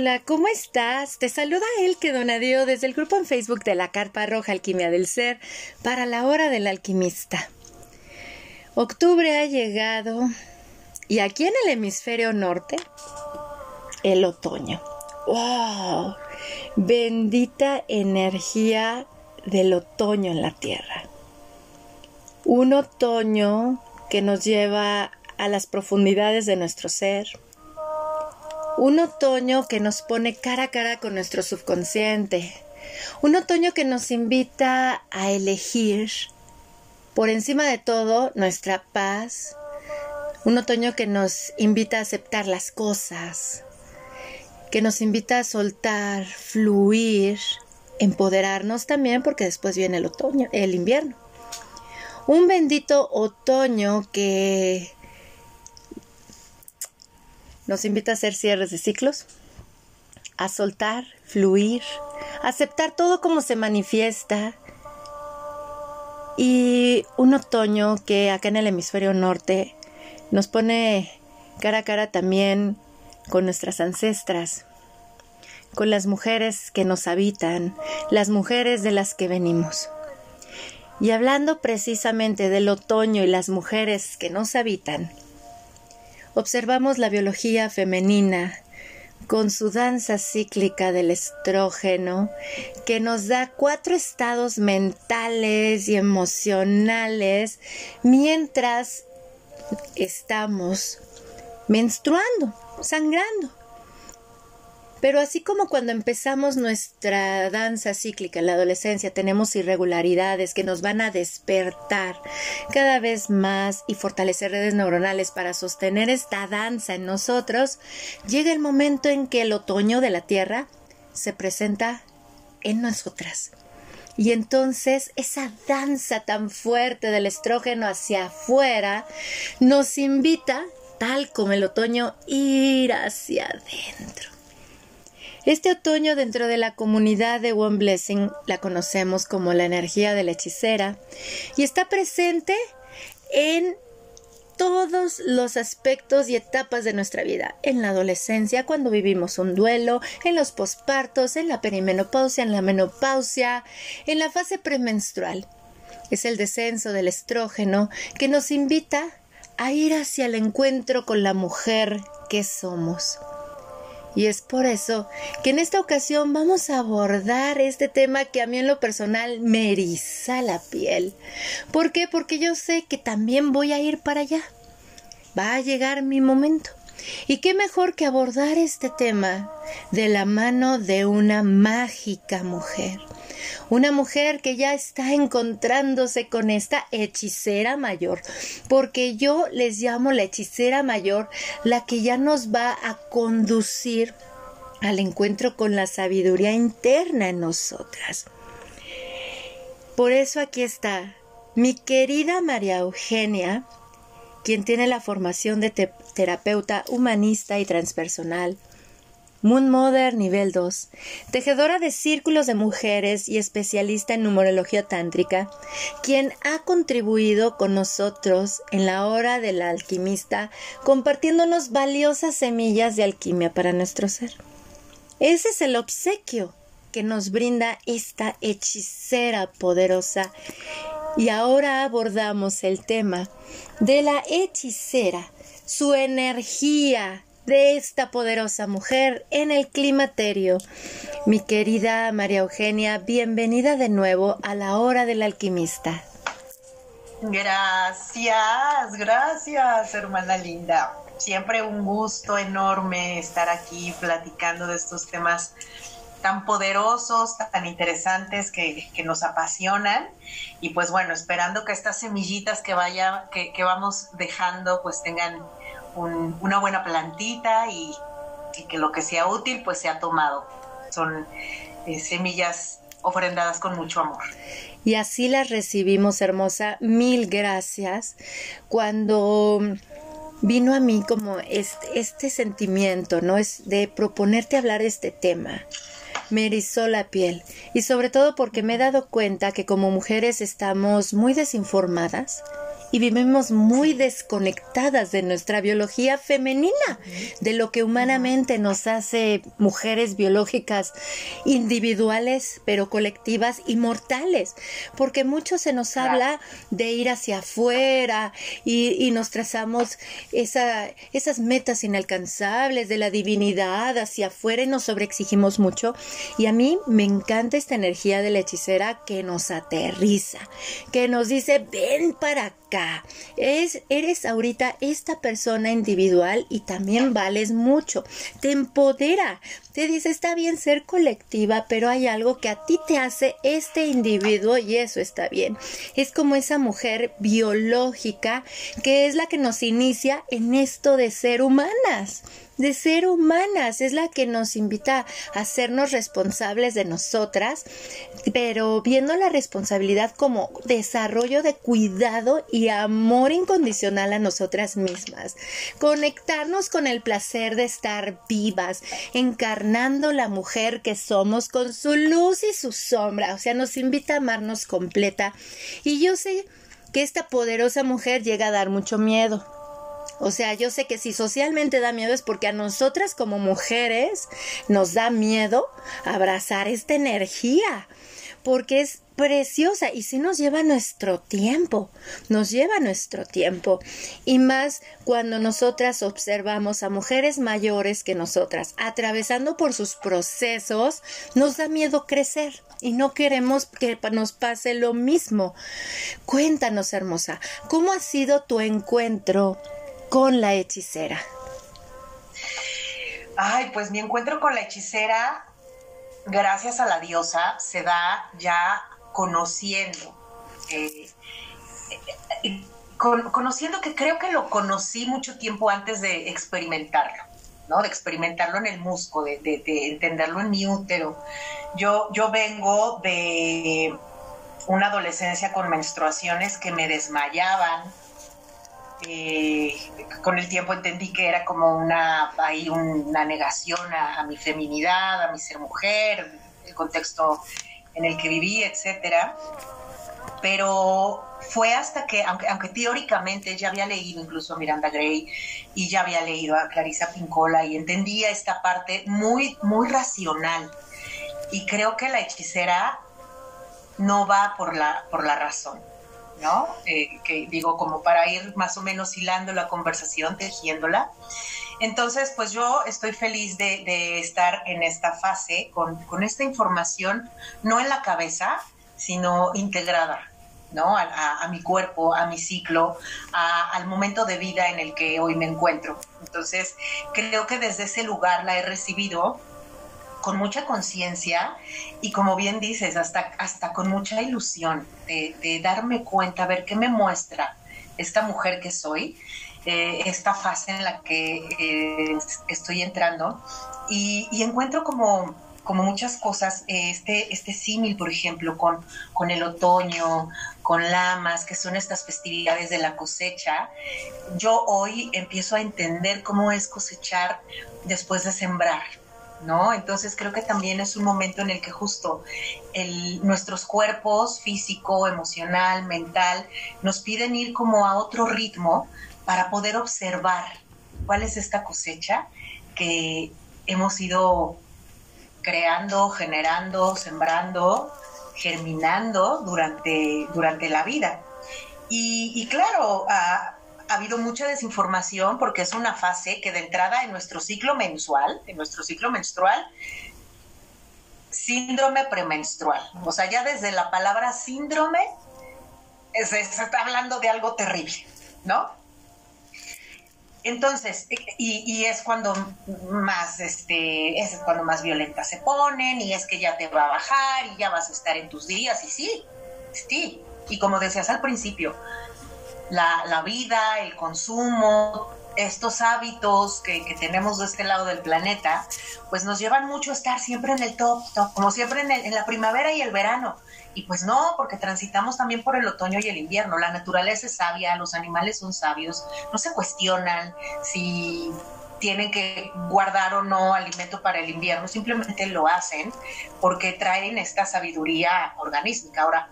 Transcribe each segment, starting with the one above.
Hola, ¿cómo estás? Te saluda Elke Donadio desde el grupo en Facebook de la Carpa Roja Alquimia del Ser para la hora del alquimista. Octubre ha llegado y aquí en el hemisferio norte, el otoño. ¡Wow! Bendita energía del otoño en la tierra. Un otoño que nos lleva a las profundidades de nuestro ser un otoño que nos pone cara a cara con nuestro subconsciente. Un otoño que nos invita a elegir por encima de todo nuestra paz. Un otoño que nos invita a aceptar las cosas, que nos invita a soltar, fluir, empoderarnos también porque después viene el otoño, el invierno. Un bendito otoño que nos invita a hacer cierres de ciclos, a soltar, fluir, aceptar todo como se manifiesta. Y un otoño que acá en el hemisferio norte nos pone cara a cara también con nuestras ancestras, con las mujeres que nos habitan, las mujeres de las que venimos. Y hablando precisamente del otoño y las mujeres que nos habitan, observamos la biología femenina con su danza cíclica del estrógeno, que nos da cuatro estados mentales y emocionales mientras estamos menstruando, sangrando. Pero así como cuando empezamos nuestra danza cíclica en la adolescencia tenemos irregularidades que nos van a despertar cada vez más y fortalecer redes neuronales para sostener esta danza en nosotros, llega el momento en que el otoño de la Tierra se presenta en nosotras. Y entonces esa danza tan fuerte del estrógeno hacia afuera nos invita, tal como el otoño, ir hacia adentro este otoño dentro de la comunidad de One Blessing la conocemos como la energía de la hechicera y está presente en todos los aspectos y etapas de nuestra vida, en la adolescencia, cuando vivimos un duelo, en los pospartos, en la perimenopausia, en la menopausia, en la fase premenstrual. Es el descenso del estrógeno que nos invita a ir hacia el encuentro con la mujer que somos. Y es por eso que en esta ocasión vamos a abordar este tema que a mí en lo personal me eriza la piel. ¿Por qué? Porque yo sé que también voy a ir para allá. Va a llegar mi momento. Y qué mejor que abordar este tema de la mano de una mágica mujer una mujer que ya está encontrándose con esta hechicera mayor, porque yo les llamo la hechicera mayor, la que ya nos va a conducir al encuentro con la sabiduría interna en nosotras. Por eso aquí está mi querida María Eugenia, quien tiene la formación de terapeuta humanista y transpersonal, Moon Mother nivel 2, tejedora de círculos de mujeres y especialista en numerología tántrica, quien ha contribuido con nosotros en la hora del alquimista, compartiéndonos valiosas semillas de alquimia para nuestro ser. Ese es el obsequio que nos brinda esta hechicera poderosa. Y ahora abordamos el tema de la hechicera, su energía, de esta poderosa mujer en el climaterio. Mi querida María Eugenia, bienvenida de nuevo a la hora del alquimista. Gracias, gracias, hermana linda. Siempre un gusto enorme estar aquí platicando de estos temas tan poderosos, tan interesantes que, nos apasionan. Y pues bueno, esperando que estas semillitas que vaya, que, que vamos dejando, pues tengan una buena plantita y, que lo que sea útil pues sea tomado. Son eh, semillas ofrendadas con mucho amor. Y así las recibimos, hermosa. Mil gracias. Cuando vino a mí como este, este sentimiento, ¿no? Es de proponerte hablar este tema. Me erizó la piel y sobre todo porque me he dado cuenta que como mujeres estamos muy desinformadas y vivimos muy desconectadas de nuestra biología femenina, de lo que humanamente nos hace mujeres biológicas individuales, pero colectivas y mortales, porque mucho se nos habla de ir hacia afuera y, nos trazamos esa, esas metas inalcanzables de la divinidad hacia afuera y nos sobreexigimos mucho. Y a mí me encanta esta energía de la hechicera que nos aterriza, que nos dice, ven para acá. Es, eres ahorita esta persona individual y también vales mucho. Te empodera. Te dice, está bien ser colectiva, pero hay algo que a ti te hace este individuo y eso está bien. Es como esa mujer biológica que es la que nos inicia en esto de ser humanas de ser humanas, es la que nos invita a hacernos responsables de nosotras, pero viendo la responsabilidad como desarrollo de cuidado y amor incondicional a nosotras mismas, conectarnos con el placer de estar vivas, encarnando la mujer que somos con su luz y su sombra, o sea, nos invita a amarnos completa. Y yo sé que esta poderosa mujer llega a dar mucho miedo o sea, yo sé que si socialmente da miedo es porque a nosotras como mujeres nos da miedo abrazar esta energía, porque es preciosa y si nos lleva nuestro tiempo, nos lleva nuestro tiempo. Y más cuando nosotras observamos a mujeres mayores que nosotras atravesando por sus procesos, nos da miedo crecer y no queremos que nos pase lo mismo. Cuéntanos, hermosa, ¿cómo ha sido tu encuentro con la hechicera? Ay, pues mi encuentro con la hechicera, gracias a la diosa, se da ya conociendo. Eh, eh, conociendo que creo que lo conocí mucho tiempo antes de experimentarlo, ¿no? De experimentarlo en el musgo, de, entenderlo en mi útero. Yo, yo vengo de una adolescencia con menstruaciones que me desmayaban, eh, con el tiempo entendí que era como una, una negación a, mi feminidad, a mi ser mujer, el contexto en el que viví, etcétera. Pero fue hasta que, aunque, aunque teóricamente ya había leído incluso a Miranda Gray y ya había leído a Clarisa Pincola y entendía esta parte muy, muy racional. Y creo que la hechicera no va por la, por la razón ¿no? Eh, que digo, como para ir más o menos hilando la conversación, tejiéndola. Entonces, pues yo estoy feliz de, estar en esta fase con, esta información, no en la cabeza, sino integrada, ¿no? A, mi cuerpo, a mi ciclo, al momento de vida en el que hoy me encuentro. Entonces, creo que desde ese lugar la he recibido con mucha conciencia y como bien dices, hasta, hasta con mucha ilusión de, darme cuenta, ver qué me muestra esta mujer que soy, eh, esta fase en la que eh, estoy entrando. Y, encuentro como, como muchas cosas, este, este símil, por ejemplo, con, con el otoño, con lamas, que son estas festividades de la cosecha, yo hoy empiezo a entender cómo es cosechar después de sembrar, ¿no? Entonces creo que también es un momento en el que justo nuestros cuerpos físico, emocional, mental, nos piden ir como a otro ritmo para poder observar cuál es esta cosecha que hemos ido creando, generando, sembrando, germinando durante, durante la vida. Y, claro, a, ha habido mucha desinformación porque es una fase que de entrada en nuestro ciclo mensual, en nuestro ciclo menstrual, síndrome premenstrual. O sea, ya desde la palabra síndrome se, está hablando de algo terrible, ¿no? Entonces, y, es cuando más, este, es cuando más violentas se ponen, y es que ya te va a bajar, y ya vas a estar en tus días, y sí, sí. Y como decías al principio, la, vida, el consumo, estos hábitos que, tenemos de este lado del planeta, pues nos llevan mucho a estar siempre en el top, top como siempre en, en, la primavera y el verano. Y pues no, porque transitamos también por el otoño y el invierno. La naturaleza es sabia, los animales son sabios, no se cuestionan si tienen que guardar o no alimento para el invierno, simplemente lo hacen porque traen esta sabiduría organística. Ahora,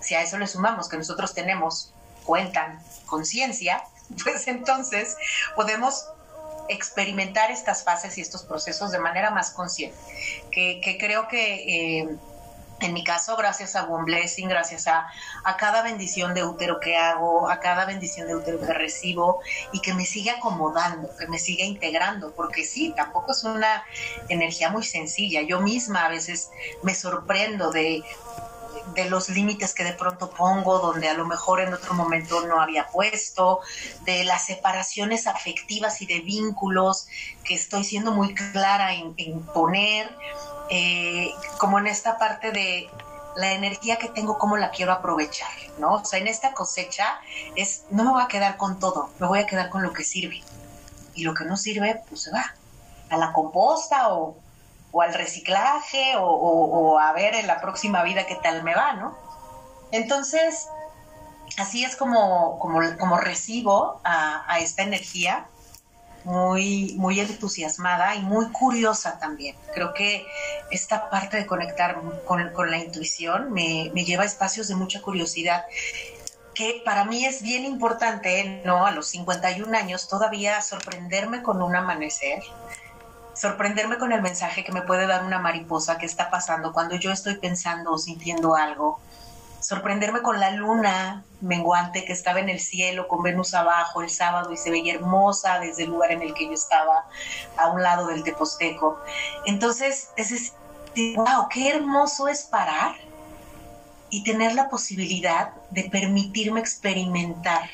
si a eso le sumamos que nosotros tenemos cuentan conciencia, pues entonces podemos experimentar estas fases y estos procesos de manera más consciente, que, creo que eh, en mi caso, gracias a One Blessing, gracias a, a, cada bendición de útero que hago, a cada bendición de útero que recibo y que me sigue acomodando, que me sigue integrando, porque sí, tampoco es una energía muy sencilla. Yo misma a veces me sorprendo de, de los límites que de pronto pongo, donde a lo mejor en otro momento no había puesto, de las separaciones afectivas y de vínculos que estoy siendo muy clara en, poner eh, como en esta parte de la energía que tengo, cómo la quiero aprovechar, ¿no? O sea, en esta cosecha es, no me voy a quedar con todo, me voy a quedar con lo que sirve. Y lo que no sirve, pues se va a la composta o, al reciclaje o, a ver en la próxima vida qué tal me va, ¿no? Entonces, así es como, como, como recibo a, a esta energía muy, muy entusiasmada y muy curiosa también. Creo que esta parte de conectar con, la intuición me, lleva a espacios de mucha curiosidad que para mí es bien importante, ¿no? A los 51 años todavía sorprenderme con un amanecer, sorprenderme con el mensaje que me puede dar una mariposa que está pasando cuando yo estoy pensando o sintiendo algo, sorprenderme con la luna menguante que estaba en el cielo con Venus abajo el sábado y se veía hermosa desde el lugar en el que yo estaba, a un lado del Teposteco. Entonces, es decir, wow, qué hermoso es parar y tener la posibilidad de permitirme experimentar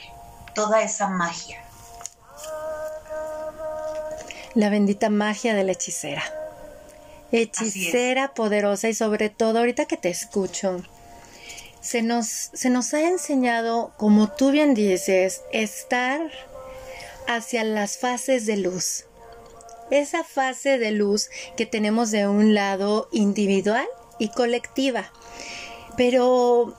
toda esa magia. La bendita magia de la hechicera. Hechicera poderosa y sobre todo ahorita que te escucho, se nos, se nos ha enseñado, como tú bien dices, estar hacia las fases de luz. Esa fase de luz que tenemos de un lado individual y colectiva. Pero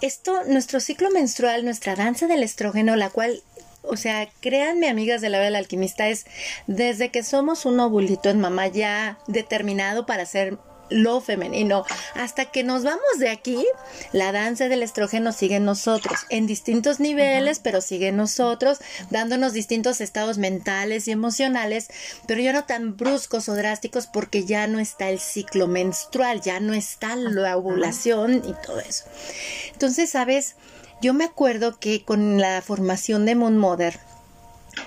esto, nuestro ciclo menstrual, nuestra danza del estrógeno, la cual o sea, créanme, amigas de la hora del alquimista, es desde que somos un ovulito en mamá ya determinado para ser lo femenino. Hasta que nos vamos de aquí, la danza del estrógeno sigue en nosotros, en distintos niveles, pero sigue en nosotros, dándonos distintos estados mentales y emocionales, pero ya no tan bruscos o drásticos porque ya no está el ciclo menstrual, ya no está la ovulación y todo eso. Entonces, ¿sabes? Yo me acuerdo que con la formación de Moon Mother,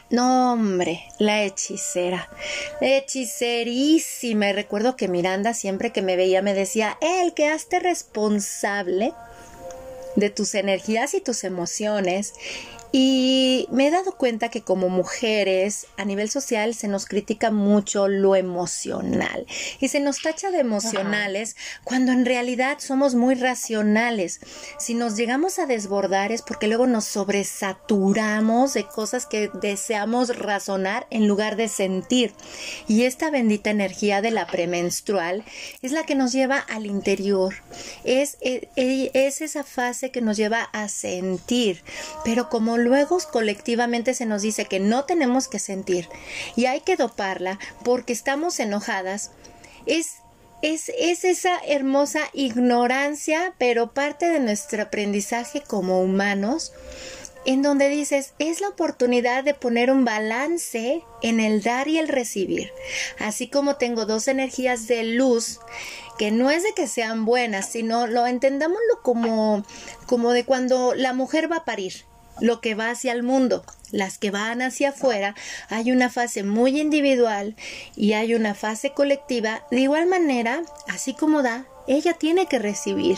no, hombre, la hechicera. Hechicerísima. Y recuerdo que Miranda siempre que me veía me decía, el que hazte responsable de tus energías y tus emociones y me he dado cuenta que como mujeres a nivel social se nos critica mucho lo emocional y se nos tacha de emocionales cuando en realidad somos muy racionales. Si nos llegamos a desbordar es porque luego nos sobresaturamos de cosas que deseamos razonar en lugar de sentir. Y esta bendita energía de la premenstrual es la que nos lleva al interior. Es, es, es esa fase que nos lleva a sentir. Pero como luego colectivamente se nos dice que no tenemos que sentir y hay que doparla porque estamos enojadas, es es, es, esa hermosa ignorancia, pero parte de nuestro aprendizaje como humanos, en donde dices, es la oportunidad de poner un balance en el dar y el recibir. Así como tengo dos energías de luz, que no es de que sean buenas, sino lo entendámoslo como, como de cuando la mujer va a parir lo que va hacia el mundo. Las que van hacia afuera, hay una fase muy individual y hay una fase colectiva. De igual manera, así como da, ella tiene que recibir,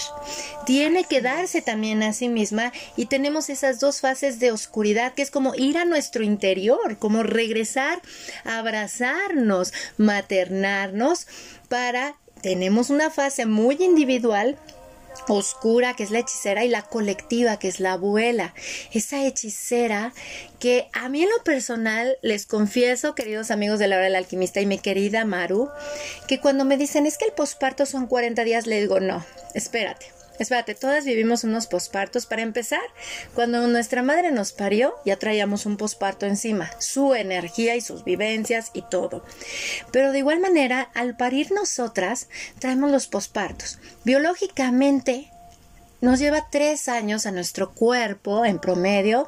tiene que darse también a sí misma y tenemos esas dos fases de oscuridad que es como ir a nuestro interior, como regresar, abrazarnos, maternarnos para tenemos una fase muy individual oscura, que es la hechicera, y la colectiva, que es la abuela. Esa hechicera que a mí en lo personal les confieso, queridos amigos de la hora del alquimista y mi querida Maru, que cuando me dicen es que el posparto son 40 días, le digo, no, espérate. Espérate, todas vivimos unos pospartos. Para empezar, cuando nuestra madre nos parió, ya traíamos un posparto encima, su energía y sus vivencias y todo. Pero de igual manera, al parir nosotras, traemos los pospartos. Biológicamente, nos lleva tres años a nuestro cuerpo, en promedio,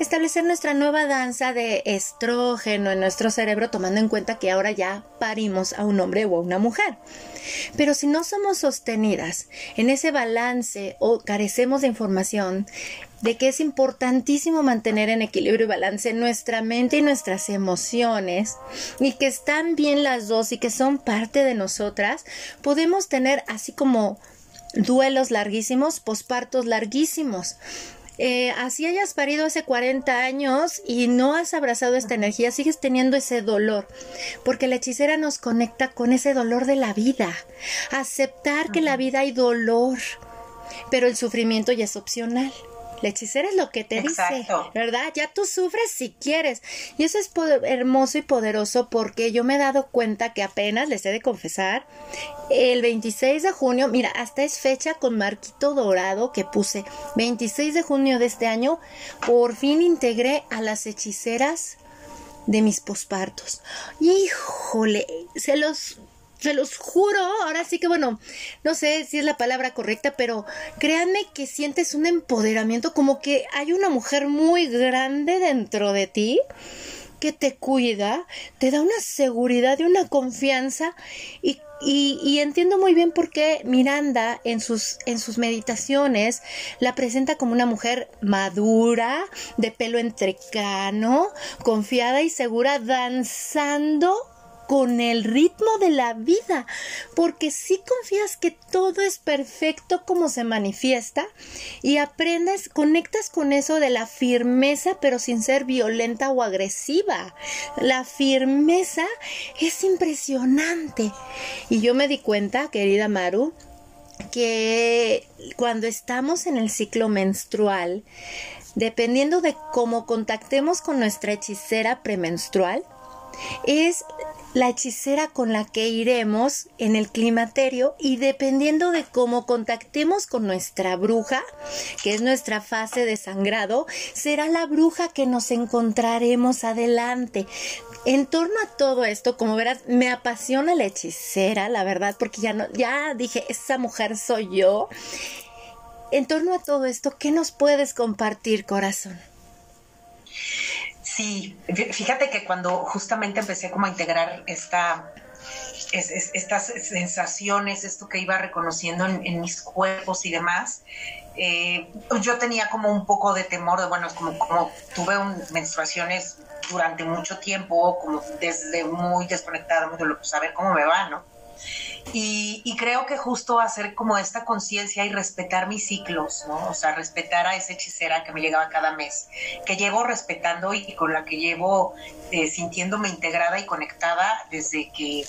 establecer nuestra nueva danza de estrógeno en nuestro cerebro, tomando en cuenta que ahora ya parimos a un hombre o a una mujer. Pero si no somos sostenidas en ese balance o carecemos de información, de que es importantísimo mantener en equilibrio y balance nuestra mente y nuestras emociones y que están bien las dos y que son parte de nosotras, podemos tener así como duelos larguísimos, pospartos larguísimos. Eh, así hayas parido hace 40 años y no has abrazado esta energía, sigues teniendo ese dolor, porque la hechicera nos conecta con ese dolor de la vida, aceptar que la vida hay dolor, pero el sufrimiento ya es opcional. La hechicera es lo que te dice, ¿verdad? Ya tú sufres si quieres. Y eso es hermoso y poderoso porque yo me he dado cuenta que apenas, les he de confesar, el 26 de junio, mira, hasta es fecha con marquito dorado que puse. 26 de junio de este año, por fin integré a las hechiceras de mis pospartos. Híjole, se los se los juro, ahora sí que bueno, no sé si es la palabra correcta, pero créanme que sientes un empoderamiento, como que hay una mujer muy grande dentro de ti que te cuida, te da una seguridad y una confianza y, y, entiendo muy bien por qué Miranda en sus, en sus meditaciones la presenta como una mujer madura, de pelo entrecano, confiada y segura, danzando con el ritmo de la vida, porque si confías que todo es perfecto como se manifiesta y aprendes, conectas con eso de la firmeza, pero sin ser violenta o agresiva. La firmeza es impresionante. Y yo me di cuenta, querida Maru, que cuando estamos en el ciclo menstrual, dependiendo de cómo contactemos con nuestra hechicera premenstrual, es la hechicera con la que iremos en el climaterio y dependiendo de cómo contactemos con nuestra bruja, que es nuestra fase de sangrado, será la bruja que nos encontraremos adelante. En torno a todo esto, como verás, me apasiona la hechicera, la verdad, porque ya no, ya dije, esa mujer soy yo. En torno a todo esto, ¿qué nos puedes compartir, corazón? Sí, fíjate que cuando justamente empecé como a integrar esta, estas sensaciones, esto que iba reconociendo en, mis cuerpos y demás, eh, yo tenía como un poco de temor, de, bueno, como, como tuve menstruaciones durante mucho tiempo, como desde muy desconectada, muy de saber cómo me va, ¿no? Y, creo que justo hacer como esta conciencia y respetar mis ciclos, ¿no? O sea, respetar a esa hechicera que me llegaba cada mes, que llevo respetando y con la que llevo eh, sintiéndome integrada y conectada desde que,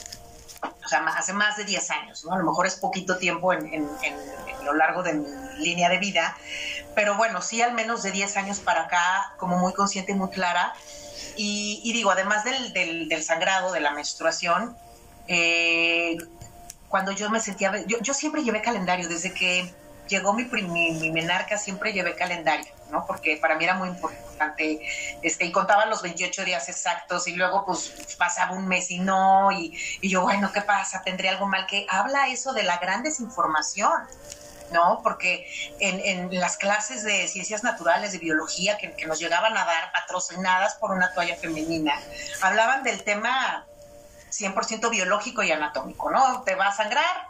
o sea, hace más de 10 años, ¿no? A lo mejor es poquito tiempo en, lo largo de mi línea de vida, pero bueno, sí al menos de 10 años para acá, como muy consciente y muy clara. Y, digo, además del, del sangrado, de la menstruación, eh, cuando yo me sentía, yo, yo, siempre llevé calendario, desde que llegó mi, mi, menarca siempre llevé calendario, ¿no? Porque para mí era muy importante, este, y contaba los 28 días exactos y luego pues pasaba un mes y no, y, y yo, bueno, ¿qué pasa? ¿Tendré algo mal? Que habla eso de la gran desinformación. ¿no? Porque en, en, las clases de ciencias naturales, de biología, que, nos llegaban a dar patrocinadas por una toalla femenina, hablaban del tema 100% biológico y anatómico, ¿no? Te va a sangrar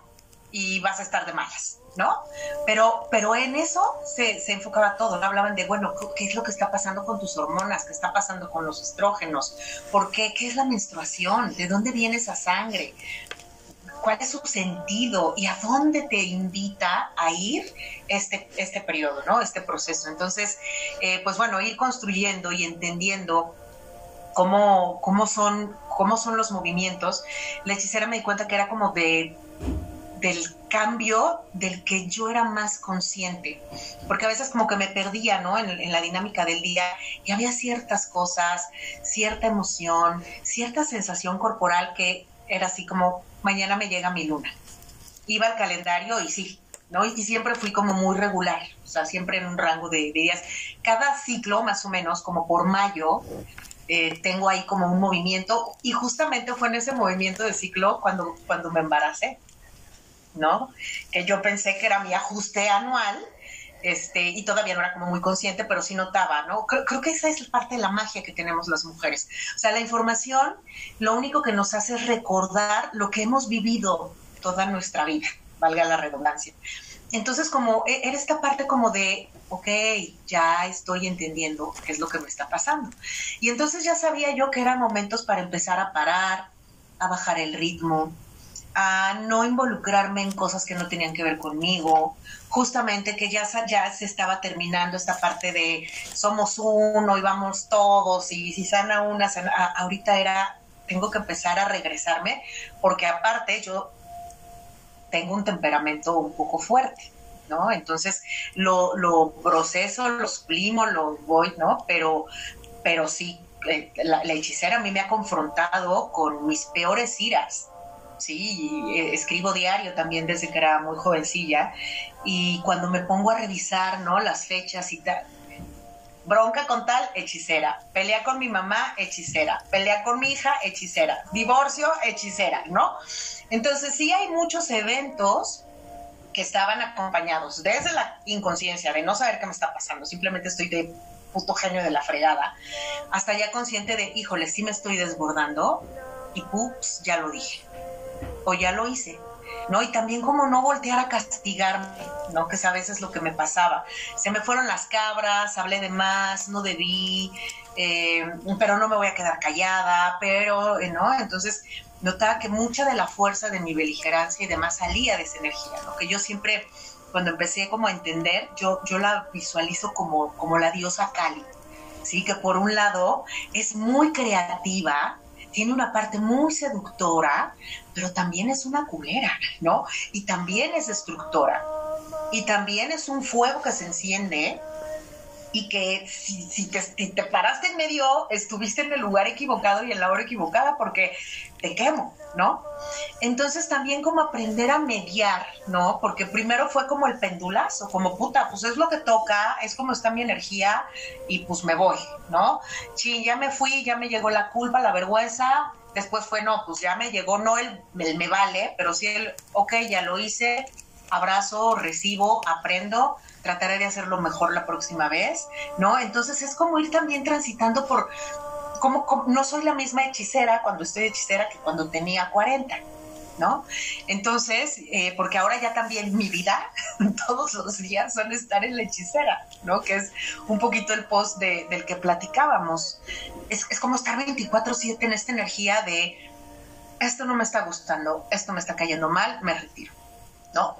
y vas a estar de malas, ¿no? Pero, pero en eso se, se enfocaba todo, ¿no? Hablaban de, bueno, ¿qué es lo que está pasando con tus hormonas? ¿Qué está pasando con los estrógenos? ¿Por qué? ¿Qué es la menstruación? ¿De dónde viene esa sangre? cuál es su sentido y a dónde te invita a ir este, este periodo, ¿no? Este proceso. Entonces, eh, pues bueno, ir construyendo y entendiendo cómo, cómo, son, cómo son los movimientos, la hechicera me di cuenta que era como de del cambio del que yo era más consciente, porque a veces como que me perdía, ¿no? En, en, la dinámica del día y había ciertas cosas, cierta emoción, cierta sensación corporal que era así como, mañana me llega mi luna. Iba al calendario y sí, ¿no? Y siempre fui como muy regular, o sea, siempre en un rango de, de días. Cada ciclo, más o menos, como por mayo, eh, tengo ahí como un movimiento y justamente fue en ese movimiento de ciclo cuando, cuando me embaracé, ¿no? Que yo pensé que era mi ajuste anual este, y todavía no era como muy consciente, pero sí notaba, ¿no? Creo, creo, que esa es parte de la magia que tenemos las mujeres. O sea, la información lo único que nos hace es recordar lo que hemos vivido toda nuestra vida, valga la redundancia. Entonces, como e, era esta parte como de, ok, ya estoy entendiendo qué es lo que me está pasando. Y entonces ya sabía yo que eran momentos para empezar a parar, a bajar el ritmo, a no involucrarme en cosas que no tenían que ver conmigo, justamente que ya, ya se estaba terminando esta parte de somos uno y vamos todos y si sana una, sana, ahorita era, tengo que empezar a regresarme porque aparte yo tengo un temperamento un poco fuerte. ¿No? Entonces lo, lo proceso, lo sublimo, lo voy, ¿no? Pero, pero sí, eh, la, hechicera a mí me ha confrontado con mis peores iras. Sí, eh, escribo diario también desde que era muy jovencilla y cuando me pongo a revisar, ¿no? Las fechas y tal, bronca con tal, hechicera, pelea con mi mamá, hechicera, pelea con mi hija, hechicera, divorcio, hechicera, ¿no? Entonces sí hay muchos eventos que estaban acompañados desde la inconsciencia de no saber qué me está pasando, simplemente estoy de puto genio de la fregada, hasta ya consciente de, híjole, sí me estoy desbordando y pups, ya lo dije, o ya lo hice, ¿no? Y también como no voltear a castigarme, ¿no? Que a veces lo que me pasaba. Se me fueron las cabras, hablé de más, no debí, eh, pero no me voy a quedar callada, pero, ¿no? Entonces, notaba que mucha de la fuerza de mi beligerancia y demás salía de esa energía, ¿no? Que yo siempre, cuando empecé como a entender, yo, yo la visualizo como, como la diosa Kali, ¿sí? Que por un lado es muy creativa, tiene una parte muy seductora, pero también es una culera, ¿no? Y también es destructora. Y también es un fuego que se enciende y que si, te, te, paraste en medio, estuviste en el lugar equivocado y en la hora equivocada porque te quemo, ¿no? Entonces también como aprender a mediar, ¿no? Porque primero fue como el pendulazo, como puta, pues es lo que toca, es como está mi energía y pues me voy, ¿no? Sí, ya me fui, ya me llegó la culpa, la vergüenza, después fue, no, pues ya me llegó, no el, el me vale, pero sí el, ok, ya lo hice, abrazo, recibo, aprendo, trataré de hacerlo mejor la próxima vez, ¿no? Entonces es como ir también transitando por, como, no soy la misma hechicera cuando estoy hechicera que cuando tenía 40. ¿No? Entonces, eh, porque ahora ya también mi vida, todos los días son estar en la hechicera, ¿no? Que es un poquito el post del que platicábamos. Es, es como estar 24/7 en esta energía de, esto no me está gustando, esto me está cayendo mal, me retiro, ¿no?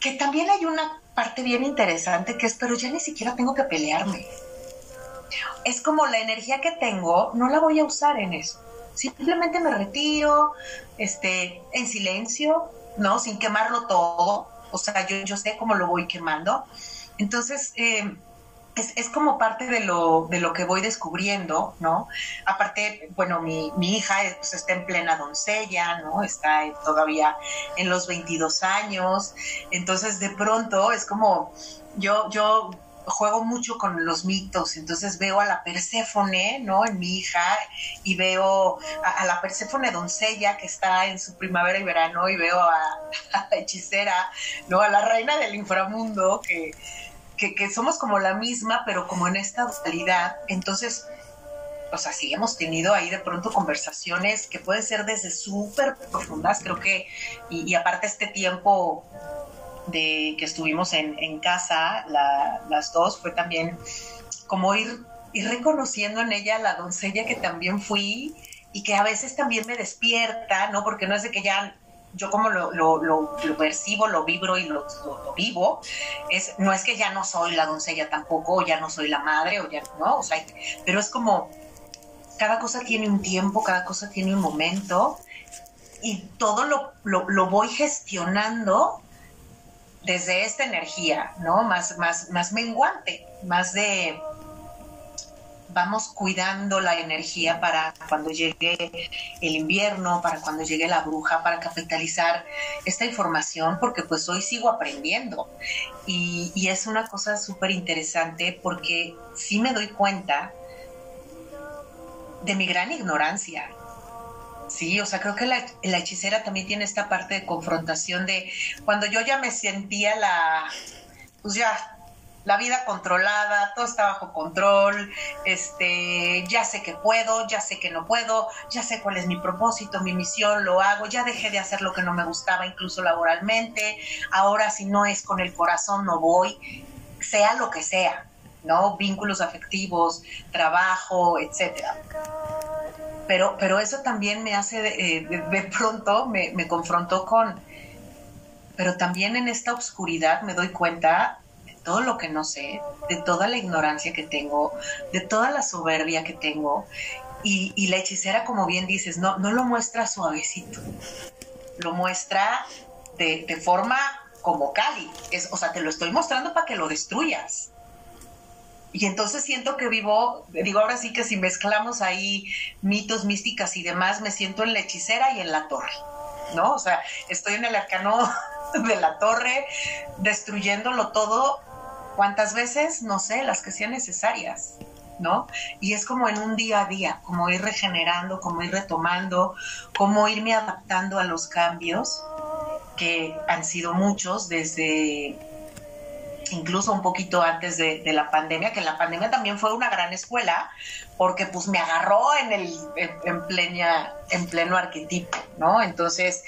Que también hay una parte bien interesante que es, pero ya ni siquiera tengo que pelearme. Es como la energía que tengo, no la voy a usar en eso. Simplemente me retiro, este, en silencio, ¿no? Sin quemarlo todo. O sea, yo, yo sé cómo lo voy quemando. Entonces, eh, es, como parte de lo, de lo que voy descubriendo, ¿no? Aparte, bueno, mi, mi hija pues, está en plena doncella, ¿no? Está todavía en los 22 años, entonces de pronto es como, yo, yo juego mucho con los mitos, entonces veo a la Perséfone, ¿no? En mi hija, y veo a, la Perséfone doncella que está en su primavera y verano, y veo a, la hechicera, ¿no? A la reina del inframundo que que, somos como la misma, pero como en esta dualidad. Entonces, o sea, sí hemos tenido ahí de pronto conversaciones que pueden ser desde súper profundas, creo que, y, aparte este tiempo de que estuvimos en, casa, las dos, fue también como ir, ir reconociendo en ella la doncella que también fui y que a veces también me despierta, ¿no? Porque no es de que ya yo como lo, lo, lo, percibo, lo vibro y lo, vivo, es, no es que ya no soy la doncella tampoco, o ya no soy la madre, o ya no, o sea, pero es como, cada cosa tiene un tiempo, cada cosa tiene un momento, y todo lo, lo voy gestionando desde esta energía, ¿no? Más, más, más menguante, más de vamos cuidando la energía para cuando llegue el invierno, para cuando llegue la bruja, para capitalizar esta información, porque pues hoy sigo aprendiendo. Y, es una cosa súper interesante porque sí me doy cuenta de mi gran ignorancia. Sí, o sea, creo que la, la hechicera también tiene esta parte de confrontación de cuando yo ya me sentía la, pues ya la vida controlada, todo está bajo control, este, ya sé que puedo, ya sé que no puedo, ya sé cuál es mi propósito, mi misión, lo hago, ya dejé de hacer lo que no me gustaba, incluso laboralmente, ahora si no es con el corazón no voy, sea lo que sea, ¿no? Vínculos afectivos, trabajo, etcétera. Pero, pero eso también me hace, de, de, pronto me, me confrontó con, pero también en esta oscuridad me doy cuenta de todo lo que no sé, de toda la ignorancia que tengo, de toda la soberbia que tengo. Y, la hechicera, como bien dices, no, no lo muestra suavecito, lo muestra de, de forma como Cali. Es, o sea, te lo estoy mostrando para que lo destruyas. Y entonces siento que vivo, digo ahora sí que si mezclamos ahí mitos, místicas y demás, me siento en la hechicera y en la torre, ¿no? O sea, estoy en el arcano de la torre, destruyéndolo todo, ¿cuántas veces? No sé, las que sean necesarias. ¿no? Y es como en un día a día, como ir regenerando, como ir retomando, como irme adaptando a los cambios que han sido muchos desde incluso un poquito antes de, la pandemia, que la pandemia también fue una gran escuela, porque pues me agarró en el en, plena, en pleno arquetipo, ¿no? Entonces,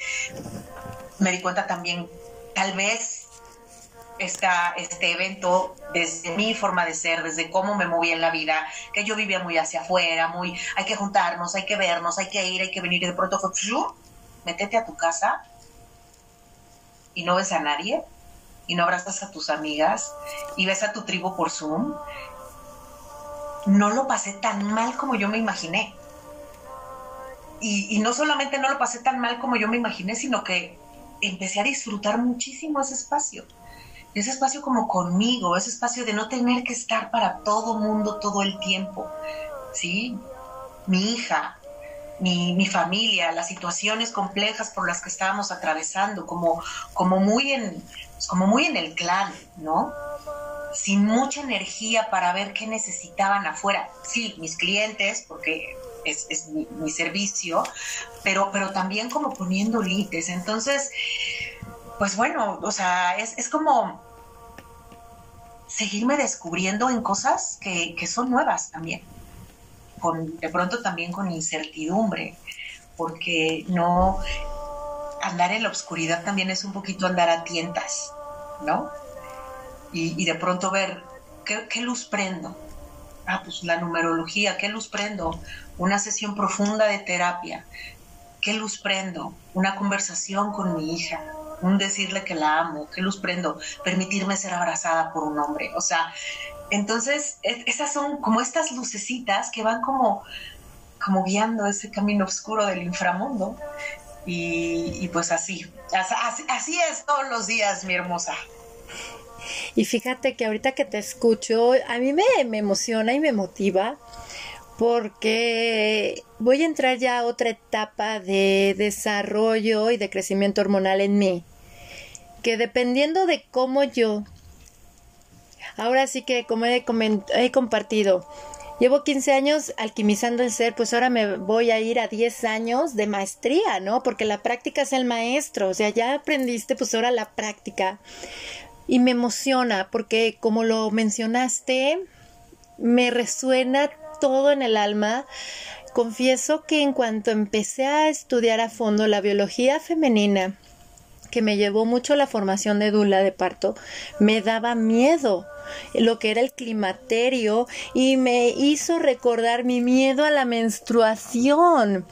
me di cuenta también, tal vez esta, este evento, desde mi forma de ser, desde cómo me movía en la vida, que yo vivía muy hacia afuera, muy, hay que juntarnos, hay que vernos, hay que ir, hay que venir, y de pronto fue, métete a tu casa y no ves a nadie, y no abrazas a tus amigas, y ves a tu tribu por Zoom, no lo pasé tan mal como yo me imaginé. Y, no solamente no lo pasé tan mal como yo me imaginé, sino que empecé a disfrutar muchísimo ese espacio. Ese espacio como conmigo, ese espacio de no tener que estar para todo mundo todo el tiempo. ¿Sí? Mi hija, mi, mi, familia, las situaciones complejas por las que estábamos atravesando, como, como, muy en, como muy en el clan, ¿no? Sin mucha energía para ver qué necesitaban afuera. Sí, mis clientes, porque es, es mi, mi, servicio, pero, pero también como poniendo límites. Entonces, pues bueno, o sea, es, es como seguirme descubriendo en cosas que, que son nuevas también. De pronto también con incertidumbre, porque no andar en la oscuridad también es un poquito andar a tientas, ¿no? Y, y de pronto ver ¿qué, qué luz prendo, ah, pues la numerología, ¿qué luz prendo? Una sesión profunda de terapia, ¿qué luz prendo? Una conversación con mi hija, un decirle que la amo, ¿qué luz prendo? Permitirme ser abrazada por un hombre, o sea, entonces esas son como estas lucecitas que van como, como guiando ese camino oscuro del inframundo. Y, pues así, así, así es todos los días, mi hermosa. Y fíjate que ahorita que te escucho, a mí me, emociona y me motiva porque voy a entrar ya a otra etapa de desarrollo y de crecimiento hormonal en mí, que dependiendo de cómo yo, ahora sí que como he, compartido, llevo 15 años alquimizando el ser, pues ahora me voy a ir a 10 años de maestría, ¿no? Porque la práctica es el maestro, o sea, ya aprendiste, pues ahora la práctica y me emociona porque como lo mencionaste, me resuena todo en el alma. Confieso que en cuanto empecé a estudiar a fondo la biología femenina, que me llevó mucho la formación de dula de parto, me daba miedo lo que era el climaterio y me hizo recordar mi miedo a la menstruación.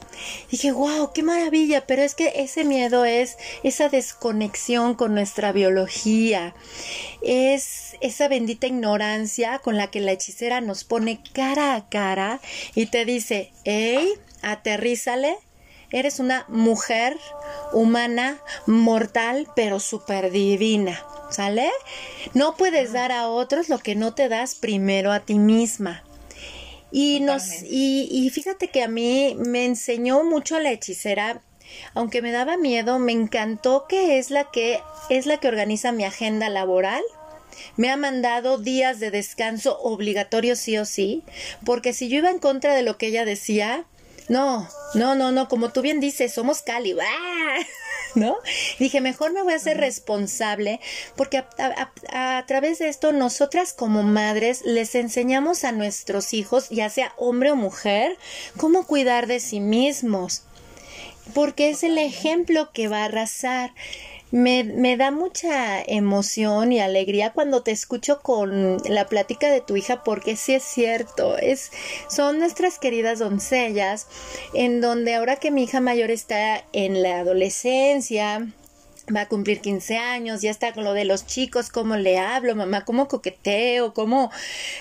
Dije, wow, qué maravilla, pero es que ese miedo es esa desconexión con nuestra biología, es esa bendita ignorancia con la que la hechicera nos pone cara a cara y te dice, hey, aterrízale, eres una mujer humana, mortal, pero súper divina. ¿Sale? No puedes dar a otros lo que no te das primero a ti misma. Y, nos, y, y fíjate que a mí me enseñó mucho la hechicera aunque me daba miedo, me encantó que es la que es la que organiza mi agenda laboral. Me ha mandado días de descanso obligatorios sí o sí, porque si yo iba en contra de lo que ella decía, no, no, no, no, como tú bien dices, somos Cali. ¿no? dije, mejor me voy a hacer responsable porque a, través de esto nosotras como madres les enseñamos a nuestros hijos, ya sea hombre o mujer, cómo cuidar de sí mismos. Porque es el ejemplo que va a arrasar. Me, me, da mucha emoción y alegría cuando te escucho con la plática de tu hija porque sí es cierto, es, son nuestras queridas doncellas en donde ahora que mi hija mayor está en la adolescencia, va a cumplir 15 años, ya está con lo de los chicos, cómo le hablo, mamá, cómo coqueteo, cómo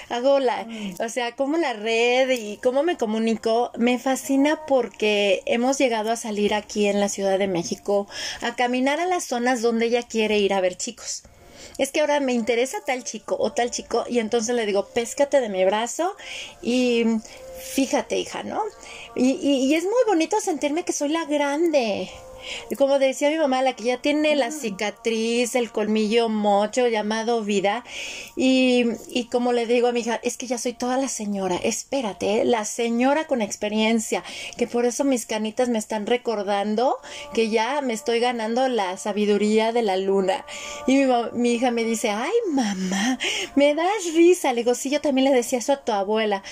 hago la, mm. o sea, cómo la red y cómo me comunico, me fascina porque hemos llegado a salir aquí en la Ciudad de México a caminar a las zonas donde ella quiere ir a ver chicos. Es que ahora me interesa tal chico o tal chico y entonces le digo, péscate de mi brazo y fíjate, hija, ¿no? Y, y es muy bonito sentirme que soy la grande, como decía mi mamá, la que ya tiene la mm. cicatriz, el colmillo mocho llamado vida. Y, y como le digo a mi hija, es que ya soy toda la señora, espérate, ¿eh? la señora con experiencia, que por eso mis canitas me están recordando que ya me estoy ganando la sabiduría de la luna. Y mi, mi hija me dice, ay mamá, me das risa. Le digo, sí, yo también le decía eso a tu abuela.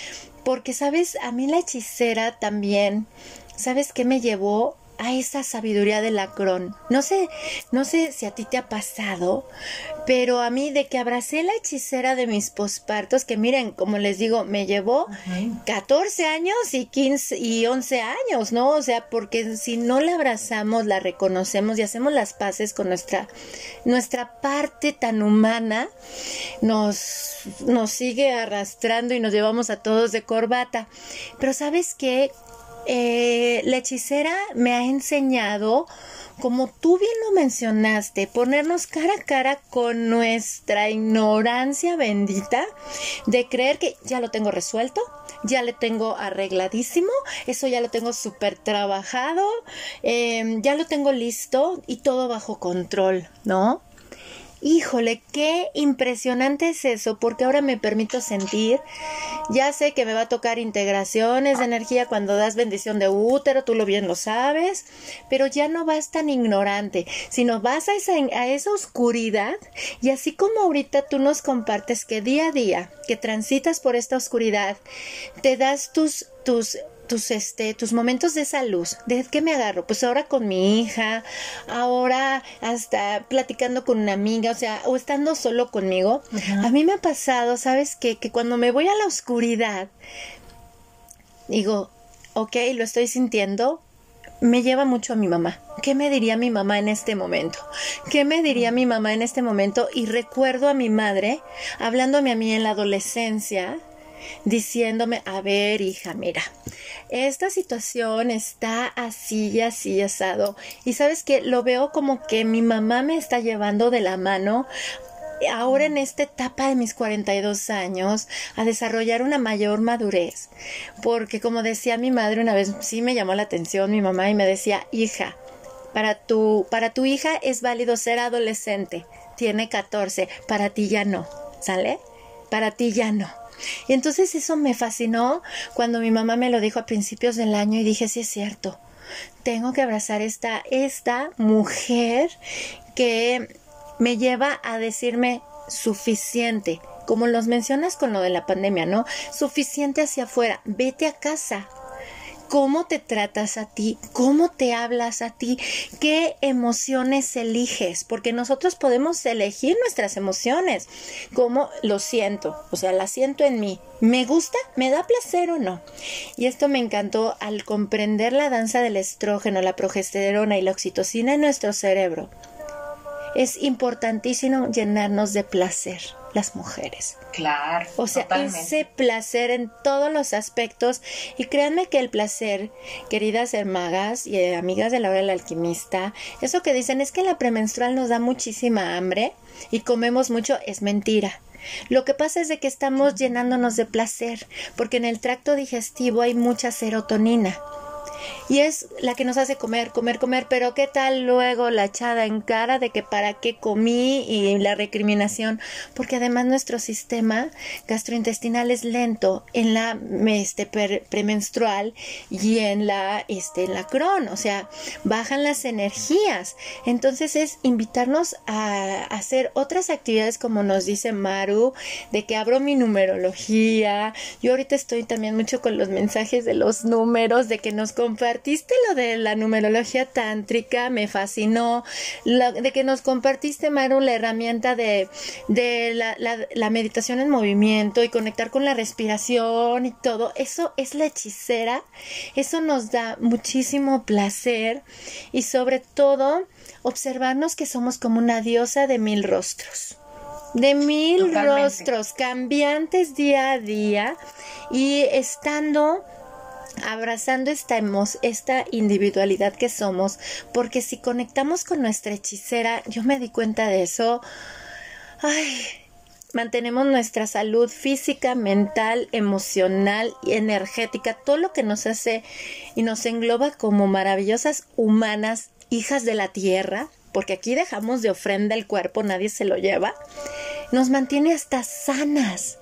Porque, ¿sabes? A mí la hechicera también, ¿sabes qué me llevó? A esa sabiduría de Lacrón. No sé, no sé si a ti te ha pasado, pero a mí de que abracé la hechicera de mis pospartos, que miren, como les digo, me llevó 14 años y 15 y 11 años, ¿no? O sea, porque si no la abrazamos, la reconocemos y hacemos las paces con nuestra nuestra parte tan humana, nos nos sigue arrastrando y nos llevamos a todos de corbata. Pero ¿sabes qué? Eh, la hechicera me ha enseñado, como tú bien lo mencionaste, ponernos cara a cara con nuestra ignorancia bendita de creer que ya lo tengo resuelto, ya le tengo arregladísimo, eso ya lo tengo súper trabajado, em, ya lo tengo listo y todo bajo control, ¿no? Híjole, qué impresionante es eso, porque ahora me permito sentir, ya sé que me va a tocar integraciones de energía cuando das bendición de útero, tú lo bien lo sabes, pero ya no vas tan ignorante, sino vas a esa, a esa oscuridad y así como ahorita tú nos compartes que día a día que transitas por esta oscuridad, te das tus tus tus este tus momentos de esa luz de qué me agarro pues ahora con mi hija ahora hasta platicando con una amiga o sea o estando solo conmigo a mí me ha pasado sabes que que cuando me voy a la oscuridad digo ok lo estoy sintiendo me lleva mucho a mi mamá. ¿Qué me diría mi mamá en este momento? ¿Qué me diría mi mamá en este momento? Y recuerdo a mi madre hablándome a mí en la adolescencia, diciéndome, a ver, hija, mira, esta situación está así así asado. Y sabes que lo veo como que mi mamá me está llevando de la mano ahora en esta etapa de mis 42 años a desarrollar una mayor madurez. Porque como decía mi madre una vez, sí me llamó la atención mi mamá y me decía, hija, para tu, para tu hija es válido ser adolescente, tiene 14, para ti ya no, ¿sale? Para ti ya no. Y entonces eso me fascinó cuando mi mamá me lo dijo a principios del año y dije, sí es cierto, tengo que abrazar esta, esta mujer que me lleva a decirme suficiente, como los mencionas con lo de la pandemia, ¿no? Suficiente hacia afuera, vete a casa, cómo te tratas a ti, cómo te hablas a ti, qué emociones eliges, porque nosotros podemos elegir nuestras emociones, cómo lo siento, o sea, la siento en mí, ¿me gusta? ¿Me da placer o no? Y esto me encantó al comprender la danza del estrógeno, la progesterona y la oxitocina en nuestro cerebro. Es importantísimo llenarnos de placer las mujeres. Claro. O sea, ese placer en todos los aspectos. Y créanme que el placer, queridas hermagas y eh, amigas de la hora del alquimista, eso que dicen es que la premenstrual nos da muchísima hambre y comemos mucho, es mentira. Lo que pasa es de que estamos llenándonos de placer, porque en el tracto digestivo hay mucha serotonina. Y es la que nos hace comer, comer, comer, pero ¿qué tal luego la echada en cara de que para qué comí y la recriminación? Porque además nuestro sistema gastrointestinal es lento en la este, premenstrual y en la, este, en la cron, o sea, bajan las energías. Entonces es invitarnos a hacer otras actividades como nos dice Maru, de que abro mi numerología. Yo ahorita estoy también mucho con los mensajes de los números, de que nos compartiste lo de la numerología tántrica, me fascinó, de que nos compartiste, Maru, la herramienta de, de la, la meditación en movimiento y conectar con la respiración y todo. Eso es la hechicera, eso nos da muchísimo placer y sobre todo observarnos que somos como una diosa de mil rostros de mil rostros cambiantes día a día y estando abrazando esta, esta individualidad que somos, porque si conectamos con nuestra hechicera, yo me di cuenta de eso, ay, mantenemos nuestra salud física, mental, emocional y energética, todo lo que nos hace y nos engloba como maravillosas humanas, hijas de la tierra, porque aquí dejamos de ofrenda el cuerpo, nadie se lo lleva, nos mantiene hasta sanas.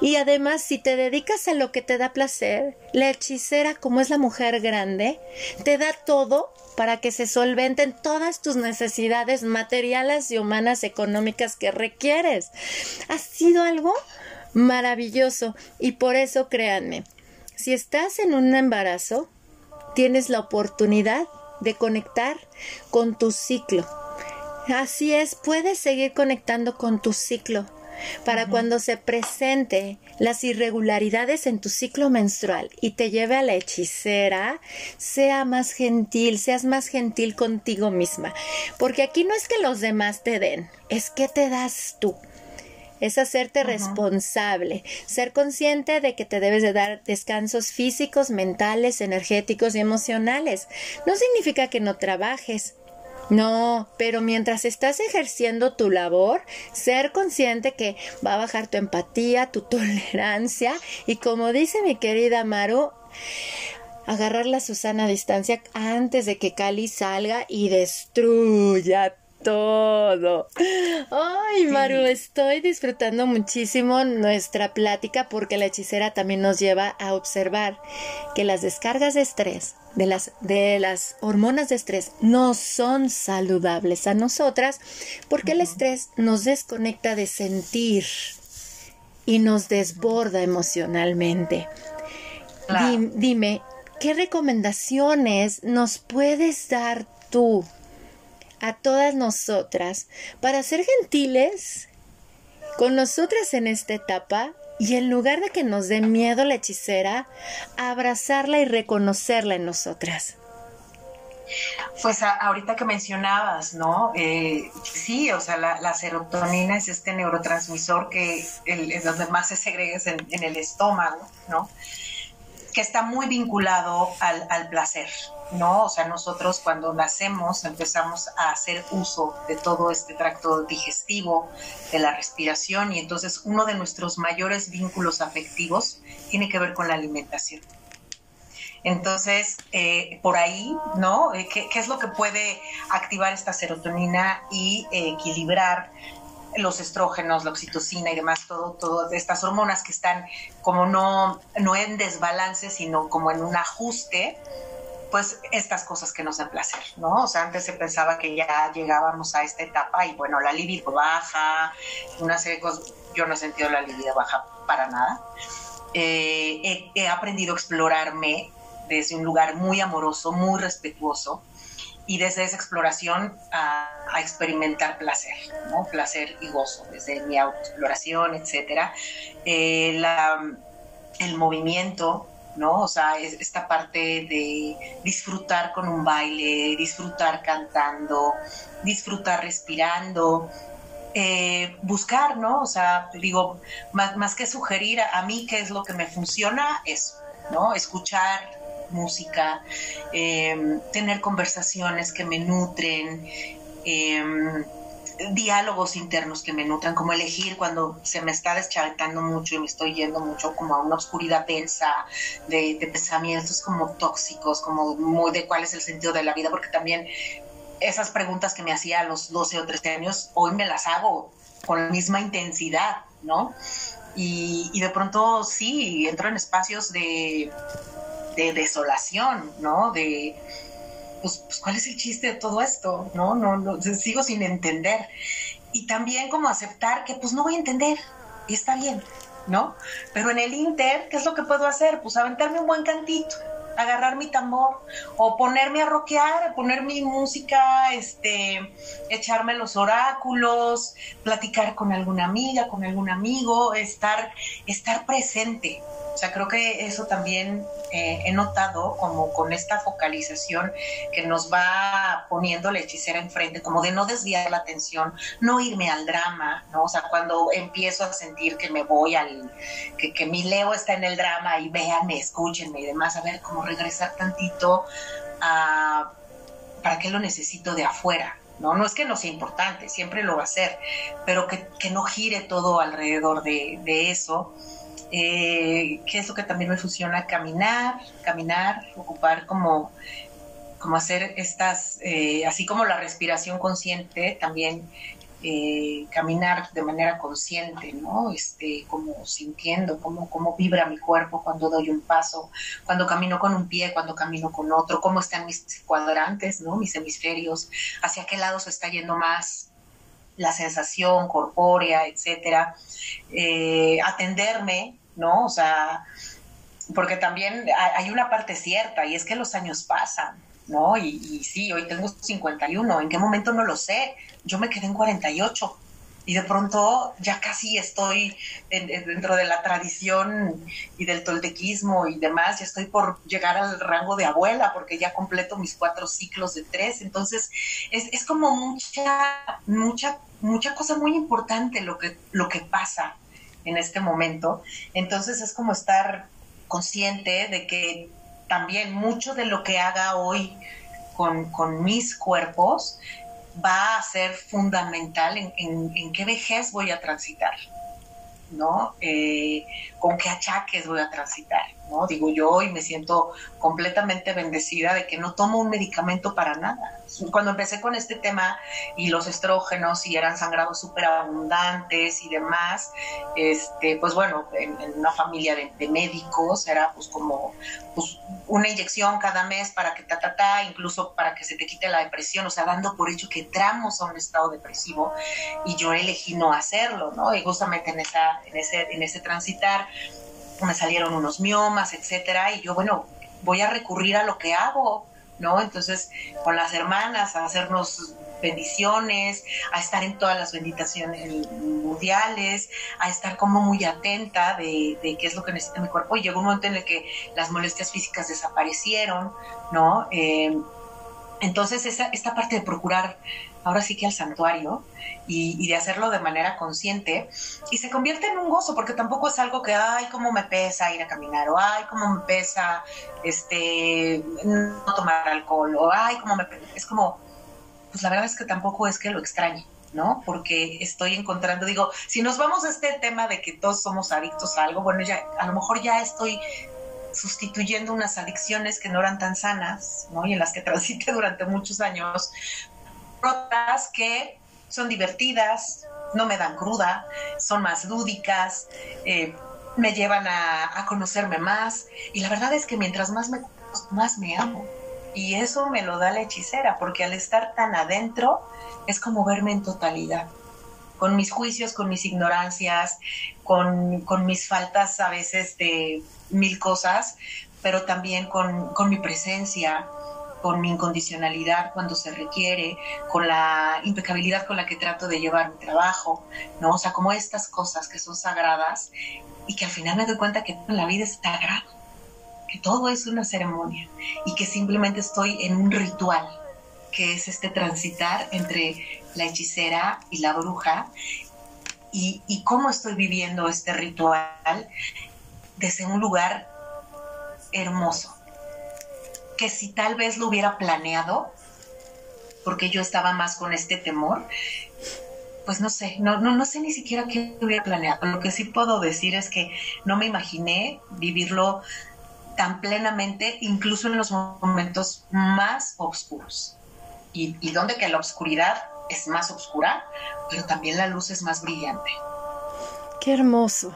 Y además, si te dedicas a lo que te da placer, la hechicera, como es la mujer grande, te da todo para que se solventen todas tus necesidades materiales y humanas económicas que requieres. Ha sido algo maravilloso y por eso créanme, si estás en un embarazo, tienes la oportunidad de conectar con tu ciclo. Así es, puedes seguir conectando con tu ciclo para cuando se presente las irregularidades en tu ciclo menstrual y te lleve a la hechicera, sea más gentil, seas más gentil contigo misma. Porque aquí no es que los demás te den, es que te das tú es hacerte responsable, ser consciente de que te debes de dar descansos físicos, mentales, energéticos y emocionales. No significa que no trabajes. No, pero mientras estás ejerciendo tu labor, ser consciente que va a bajar tu empatía, tu tolerancia y como dice mi querida Maru, agarrar la Susana a distancia antes de que Cali salga y destruya todo. Ay, Maru, estoy disfrutando muchísimo nuestra plática porque la hechicera también nos lleva a observar que las descargas de estrés, de las, de las hormonas de estrés, no son saludables a nosotras porque el estrés nos desconecta de sentir y nos desborda emocionalmente. dime, ¿qué recomendaciones nos puedes dar tú a todas nosotras para ser gentiles con nosotras en esta etapa y en lugar de que nos dé miedo la hechicera, abrazarla y reconocerla en nosotras. Pues ahorita que mencionabas, ¿no? Eh, sí, o sea, la, serotonina es este neurotransmisor que es donde más se segrega en, en el estómago, ¿no? Que está muy vinculado al, placer, ¿no? O sea, nosotros cuando nacemos empezamos a hacer uso de todo este tracto digestivo, de la respiración, y entonces uno de nuestros mayores vínculos afectivos tiene que ver con la alimentación. Entonces, eh, por ahí, ¿no? Eh, ¿Qué, es lo que puede activar esta serotonina y eh, equilibrar los estrógenos, la oxitocina y demás, todo, todas estas hormonas que están como no, no en desbalance, sino como en un ajuste, pues estas cosas que nos dan placer, ¿no? O sea, antes se pensaba que ya llegábamos a esta etapa y bueno, la libido baja, una serie de cosas, yo no he sentido la libido baja para nada. Eh, he aprendido a explorarme desde un lugar muy amoroso, muy respetuoso, y desde esa exploración a, experimentar placer, ¿no? Placer y gozo, desde mi autoexploración, etcétera. Eh, el movimiento, ¿no? O sea, esta parte de disfrutar con un baile, disfrutar cantando, disfrutar respirando, eh, buscar, ¿no? O sea, digo, más, más que sugerir a, mí qué es lo que me funciona, es, ¿no? Escuchar, música, em, tener conversaciones que me nutren, em, diálogos internos que me nutran, como elegir cuando se me está deschavetando mucho y me estoy yendo mucho como a una oscuridad densa de, pensamientos como tóxicos, como muy de cuál es el sentido de la vida, porque también esas preguntas que me hacía a los 12 o 13 años, hoy me las hago con la misma intensidad, ¿no? Y, de pronto sí, entro en espacios de, de desolación, ¿no? De, pues, pues, ¿cuál es el chiste de todo esto? No, no, no, sigo sin entender. Y también como aceptar que pues no voy a entender y está bien, ¿no? Pero en el Inter, ¿qué es lo que puedo hacer? Pues aventarme un buen cantito, agarrar mi tambor o ponerme a rockear, poner mi música, este, echarme los oráculos, platicar con alguna amiga, con algún amigo, estar, estar presente, sea, creo que eso también eh, he notado como con esta focalización que nos va poniendo la hechicera enfrente, como de no desviar la atención, no irme al drama, ¿no? O sea, cuando empiezo a sentir que me voy al, que, que mi Leo está en el drama y véanme, escúchenme y demás, a ver cómo regresar tantito a, ¿para qué lo necesito de afuera? ¿no? No es que no sea importante, siempre lo va a ser, pero que, que no gire todo alrededor de, de eso eh, que es que también me funciona, caminar, caminar, ocupar como, como hacer estas, eh, así como la respiración consciente, también eh, caminar de manera consciente, ¿no? Este, como sintiendo cómo, cómo vibra mi cuerpo cuando doy un paso, cuando camino con un pie, cuando camino con otro, cómo están mis cuadrantes, ¿no? Mis hemisferios, hacia qué lado se está yendo más la sensación corpórea, etcétera. atenderme, ¿no? O sea, porque también hay una parte cierta y es que los años pasan, ¿no? Y, sí, hoy tengo 51, ¿en qué momento no lo sé? Yo me quedé en 48 y de pronto ya casi estoy dentro de la tradición y del toltequismo y demás, ya estoy por llegar al rango de abuela porque ya completo mis cuatro ciclos de tres, entonces es, es como mucha, mucha, mucha cosa muy importante lo que, lo que pasa en este momento. Entonces es como estar consciente de que también mucho de lo que haga hoy con, mis cuerpos va a ser fundamental en, qué vejez voy a transitar. ¿no? Eh, con qué achaques voy a transitar, Digo yo y me siento completamente bendecida de que no tomo un medicamento para nada. Cuando empecé con este tema y los estrógenos y eran sangrados súper abundantes y demás, este, pues bueno, en, una familia de, médicos era pues como pues, una inyección cada mes para que ta, ta, ta, incluso para que se te quite la depresión, o sea, dando por hecho que entramos a un estado depresivo y yo elegí no hacerlo, ¿no? Y justamente en esa en ese, en ese transitar, me salieron unos miomas, etcétera, y yo, bueno, voy a recurrir a lo que hago, ¿no? Entonces, con las hermanas, a hacernos bendiciones, a estar en todas las bendiciones mundiales, a estar como muy atenta de, qué es lo que necesita mi cuerpo. Y llegó un momento en el que las molestias físicas desaparecieron, ¿no? Eh, entonces, esa, esta parte de procurar ahora sí que al santuario y, de hacerlo de manera consciente y se convierte en un gozo porque tampoco es algo que ay cómo me pesa ir a caminar o ay cómo me pesa este no tomar alcohol o ay cómo me pesa. es como pues la verdad es que tampoco es que lo extrañe ¿no? Porque estoy encontrando, digo, si nos vamos a este tema de que todos somos adictos a algo, bueno, ya a lo mejor ya estoy sustituyendo unas adicciones que no eran tan sanas, ¿no? Y en las que transité durante muchos años, otras que son divertidas, no me dan cruda, son más lúdicas, eh, me llevan a, conocerme más. Y la verdad es que mientras más me más me amo. Y eso me lo da la hechicera, porque al estar tan adentro es como verme en totalidad, con mis juicios, con mis ignorancias, con, con mis faltas a veces de mil cosas, pero también con, con mi presencia, con mi incondicionalidad cuando se requiere, con la impecabilidad con la que trato de llevar mi trabajo, ¿no? O sea, como estas cosas que son sagradas y que al final me doy cuenta que la vida es sagrada, que todo es una ceremonia y que simplemente estoy en un ritual, que es este transitar entre la hechicera y la bruja y, y cómo estoy viviendo este ritual desde un lugar hermoso que si tal vez lo hubiera planeado, porque yo estaba más con este temor, pues no sé, no, no, no sé ni siquiera qué hubiera planeado. Lo que sí puedo decir es que no me imaginé vivirlo tan plenamente, incluso en los momentos más oscuros. Y, y donde que la oscuridad es más oscura, pero también la luz es más brillante. Qué hermoso.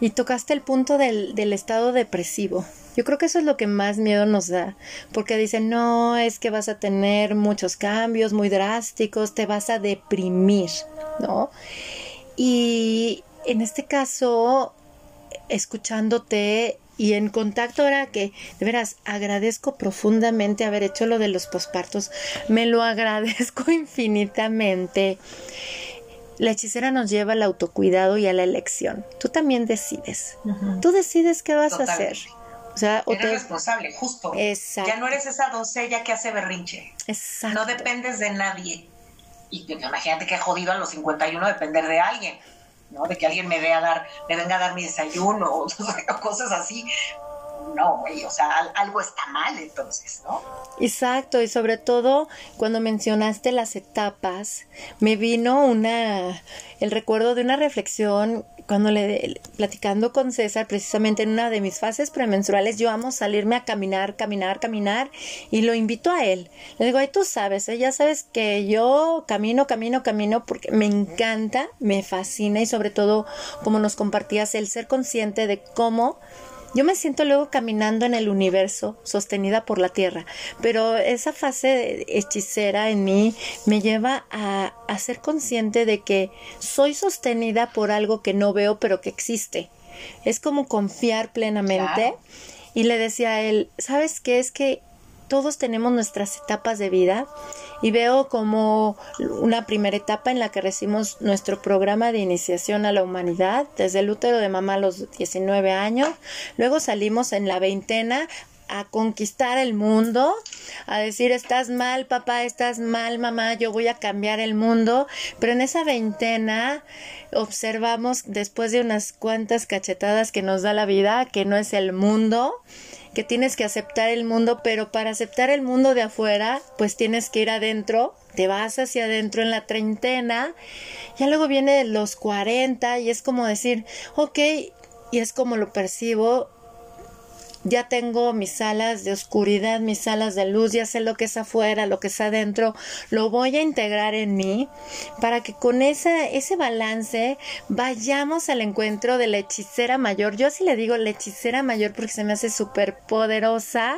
Y tocaste el punto del, del estado depresivo. Yo creo que eso es lo que más miedo nos da, porque dicen, no, es que vas a tener muchos cambios muy drásticos, te vas a deprimir, ¿no? Y en este caso, escuchándote y en contacto ahora que de veras agradezco profundamente haber hecho lo de los pospartos, me lo agradezco infinitamente. La hechicera nos lleva al autocuidado y a la elección. Tú también decides. Tú decides qué vas a hacer. O sea, eres responsable, justo. Exacto. Ya no eres esa doncella que hace berrinche. Exacto. No dependes de nadie. Y imagínate que jodido a los 51 depender de alguien, ¿no? De que alguien me vea dar, me venga a dar mi desayuno o cosas así no, güey, o sea, algo está mal entonces, ¿no? Exacto, y sobre todo cuando mencionaste las etapas, me vino una, el recuerdo de una reflexión cuando le, platicando con César, precisamente en una de mis fases premenstruales, yo amo salirme a caminar, caminar, caminar, y lo invito a él. Le digo, ay, tú sabes, ¿eh? ya sabes que yo camino, camino, camino, porque me encanta, me fascina, y sobre todo, como nos compartías, el ser consciente de cómo yo me siento luego caminando en el universo, sostenida por la tierra, pero esa fase hechicera en mí me lleva a, ser consciente de que soy sostenida por algo que no veo, pero que existe. Es como confiar plenamente. Y le decía a él, ¿sabes qué? Es que todos tenemos nuestras etapas de vida y veo como una primera etapa en la que recibimos nuestro programa de iniciación a la humanidad desde el útero de mamá a los 19 años, luego salimos en la veintena a conquistar el mundo, a decir estás mal papá, estás mal mamá, yo voy a cambiar el mundo, pero en esa veintena observamos después de unas cuantas cachetadas que nos da la vida que no es el mundo, que tienes que aceptar el mundo, pero para aceptar el mundo de afuera, pues tienes que ir adentro, te vas hacia adentro en la treintena, ya luego viene los cuarenta y es como decir, ok, y es como lo percibo, ya tengo mis alas de oscuridad, mis alas de luz, ya sé lo que es afuera, lo que es adentro, lo voy a integrar en mí para que con ese, ese balance vayamos al encuentro de la hechicera mayor. Yo así le digo la hechicera mayor porque se me hace súper poderosa.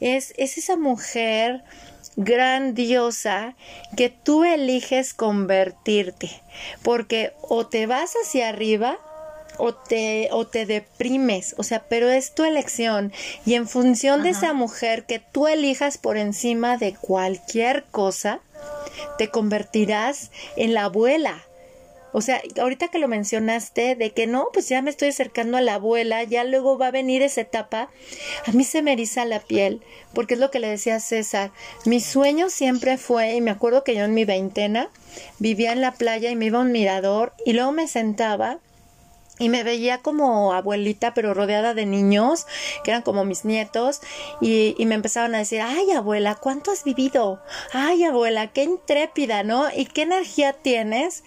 Es, es esa mujer grandiosa que tú eliges convertirte porque o te vas hacia arriba o te, o te deprimes, o sea, pero es tu elección y en función de esa mujer que tú elijas por encima de cualquier cosa, te convertirás en la abuela. O sea, ahorita que lo mencionaste, de que no, pues ya me estoy acercando a la abuela, ya luego va a venir esa etapa, a mí se me eriza la piel, porque es lo que le decía a César. Mi sueño siempre fue, y me acuerdo que yo en mi veintena vivía en la playa y me iba a un mirador y luego me sentaba y me veía como abuelita, pero rodeada de niños, que eran como mis nietos, y, y, me empezaban a decir, ay abuela, ¿cuánto has vivido? Ay abuela, qué intrépida, ¿no? ¿Y qué energía tienes?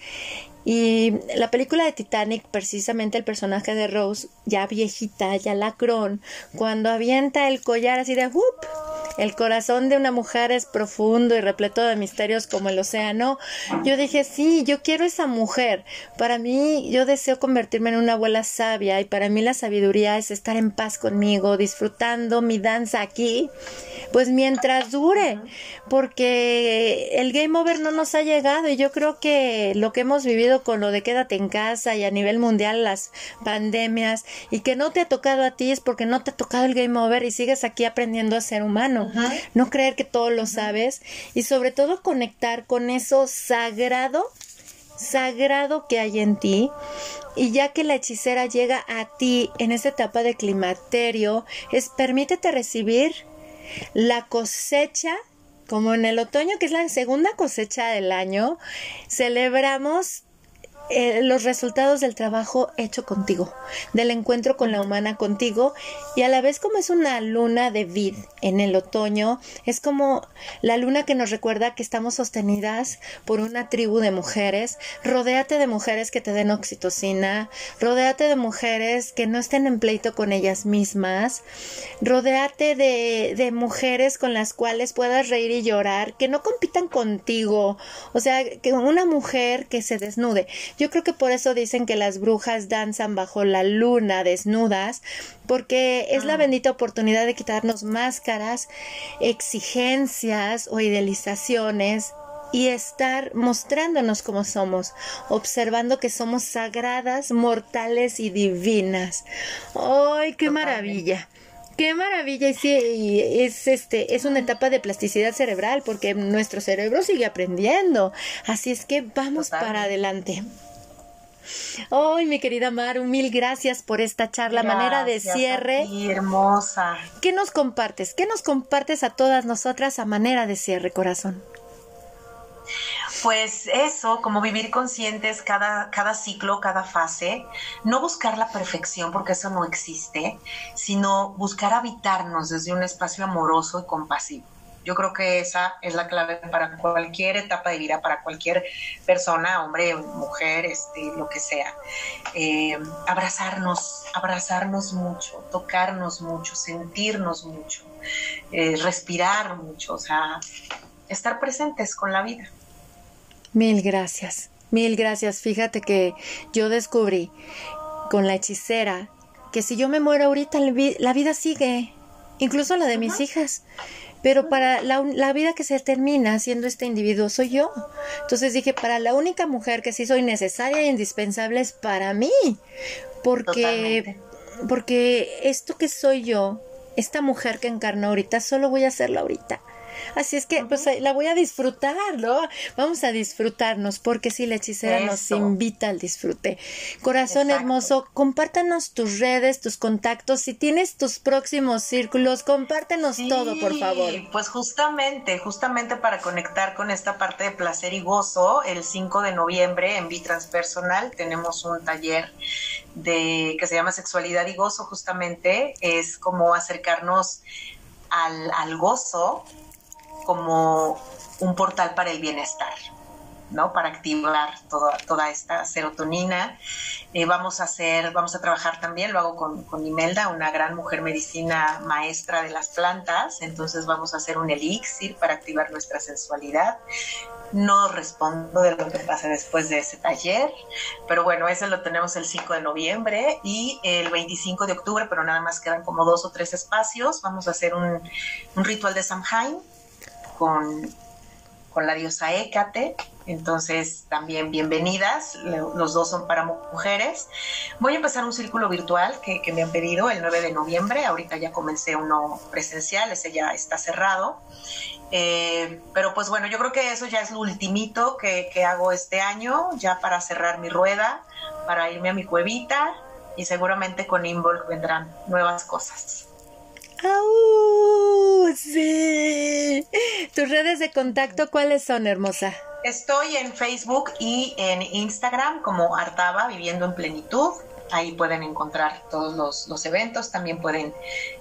Y la película de Titanic, precisamente el personaje de Rose, ya viejita, ya lacrón, cuando avienta el collar así de ¡whoop! El corazón de una mujer es profundo y repleto de misterios como el océano. Yo dije, sí, yo quiero esa mujer. Para mí, yo deseo convertirme en una abuela sabia y para mí la sabiduría es estar en paz conmigo, disfrutando mi danza aquí, pues mientras dure, porque el game over no nos ha llegado y yo creo que lo que hemos vivido con lo de quédate en casa y a nivel mundial las pandemias y que no te ha tocado a ti es porque no te ha tocado el game over y sigues aquí aprendiendo a ser humano. No creer que todo lo sabes y sobre todo conectar con eso sagrado, sagrado que hay en ti. Y ya que la hechicera llega a ti en esta etapa de climaterio, es permítete recibir la cosecha como en el otoño, que es la segunda cosecha del año, celebramos eh, los resultados del trabajo hecho contigo, del encuentro con la humana contigo y a la vez como es una luna de vid en el otoño, es como la luna que nos recuerda que estamos sostenidas por una tribu de mujeres, rodéate de mujeres que te den oxitocina, rodéate de mujeres que no estén en pleito con ellas mismas, rodéate de, de mujeres con las cuales puedas reír y llorar, que no compitan contigo, o sea, que una mujer que se desnude. Yo creo que por eso dicen que las brujas danzan bajo la luna desnudas, porque es la ah. bendita oportunidad de quitarnos máscaras, exigencias o idealizaciones y estar mostrándonos como somos, observando que somos sagradas, mortales y divinas. ¡Ay, qué maravilla! Qué maravilla y sí, es este es una etapa de plasticidad cerebral porque nuestro cerebro sigue aprendiendo. Así es que vamos para adelante. Ay, mi querida Maru, mil gracias por esta charla, manera de cierre. hermosa. ¿Qué nos compartes? ¿Qué nos compartes a todas nosotras a manera de cierre, corazón? Pues eso, como vivir conscientes cada, cada ciclo, cada fase, no buscar la perfección porque eso no existe, sino buscar habitarnos desde un espacio amoroso y compasivo. Yo creo que esa es la clave para cualquier etapa de vida, para cualquier persona, hombre, mujer, este, lo que sea. Eh, abrazarnos, abrazarnos mucho, tocarnos mucho, sentirnos mucho, eh, respirar mucho, o sea, estar presentes con la vida. Mil gracias, mil gracias. Fíjate que yo descubrí con la hechicera que si yo me muero ahorita, la vida sigue, incluso la de mis hijas pero para la, vida que se termina siendo este individuo soy yo. Entonces dije, para la única mujer que sí soy necesaria e indispensable es para mí, porque, porque esto que soy yo, esta mujer que encarno ahorita, solo voy a hacerlo ahorita. Así es que, pues la voy a disfrutar, ¿no? Vamos a disfrutarnos, porque si la hechicera nos invita al disfrute. Corazón hermoso, compártanos tus redes, tus contactos. Si tienes tus próximos círculos, compártenos todo, por favor. Pues justamente, justamente para conectar con esta parte de placer y gozo, el 5 de noviembre en Transpersonal tenemos un taller de que se llama Sexualidad y Gozo, justamente es como acercarnos al, al gozo como un portal para el bienestar. ¿no? Para activar toda, toda esta serotonina. Eh, vamos a hacer, vamos a trabajar también, lo hago con, con, Imelda, una gran mujer medicina maestra de las plantas, entonces vamos a hacer un elixir para activar nuestra sensualidad. No respondo de lo que pasa después de ese taller, pero bueno, ese lo tenemos el 5 de noviembre y el 25 de octubre, pero nada más quedan como dos o tres espacios. Vamos a hacer un, un ritual de Samhain con, la diosa Hécate. Entonces, también bienvenidas. Los dos son para mujeres. Voy a empezar un círculo virtual que, me han pedido el 9 de noviembre. Ahorita ya comencé uno presencial, ese ya está cerrado. Eh, pero pues bueno, yo creo que eso ya es lo ultimito que, que hago este año, ya para cerrar mi rueda, para irme a mi cuevita y seguramente con Involk vendrán nuevas cosas. ¡Au! Sí. ¿Tus redes de contacto cuáles son, hermosa? Estoy en Facebook y en Instagram como Artaba Viviendo en Plenitud. Ahí pueden encontrar todos los, eventos. También pueden